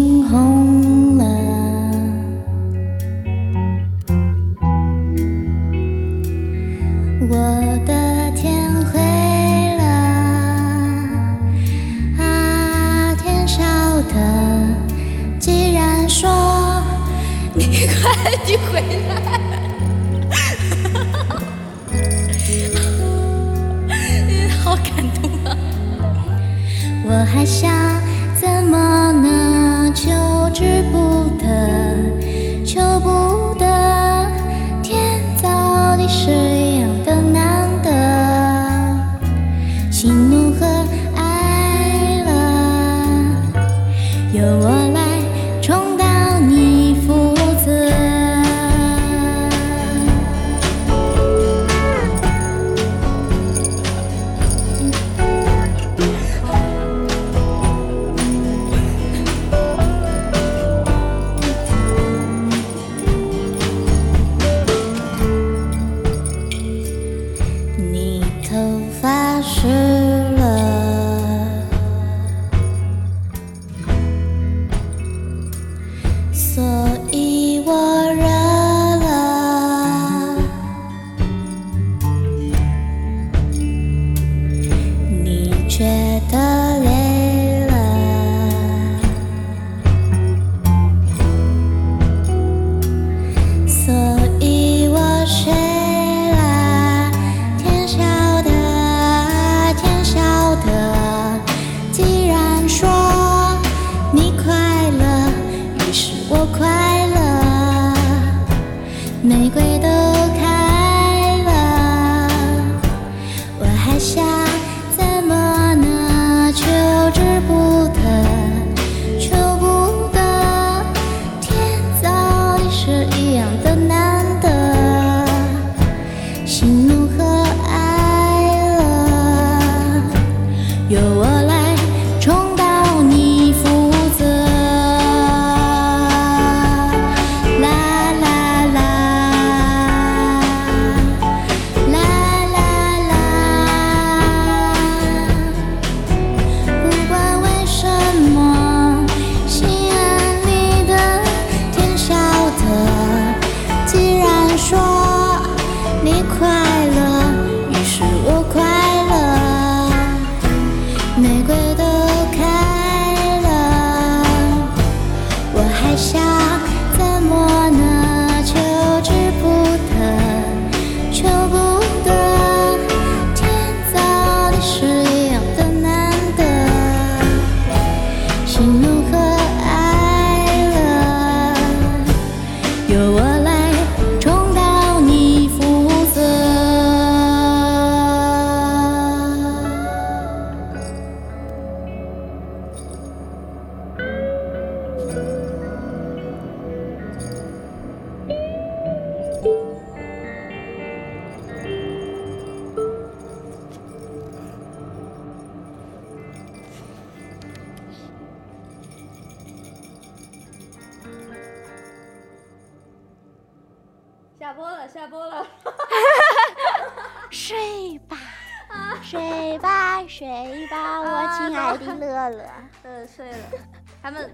眼睛红了，我的天灰了，啊，天晓得。既然说你快点回来。好感动啊！我还想怎么能求不得，求不得，天造地设一样的难得，喜怒和哀乐由我所以我热了。你觉得怎么那求之不得求不得天造地设。下播了，下播了。睡吧，睡吧，睡吧，我亲爱的乐乐。嗯，睡了。他们。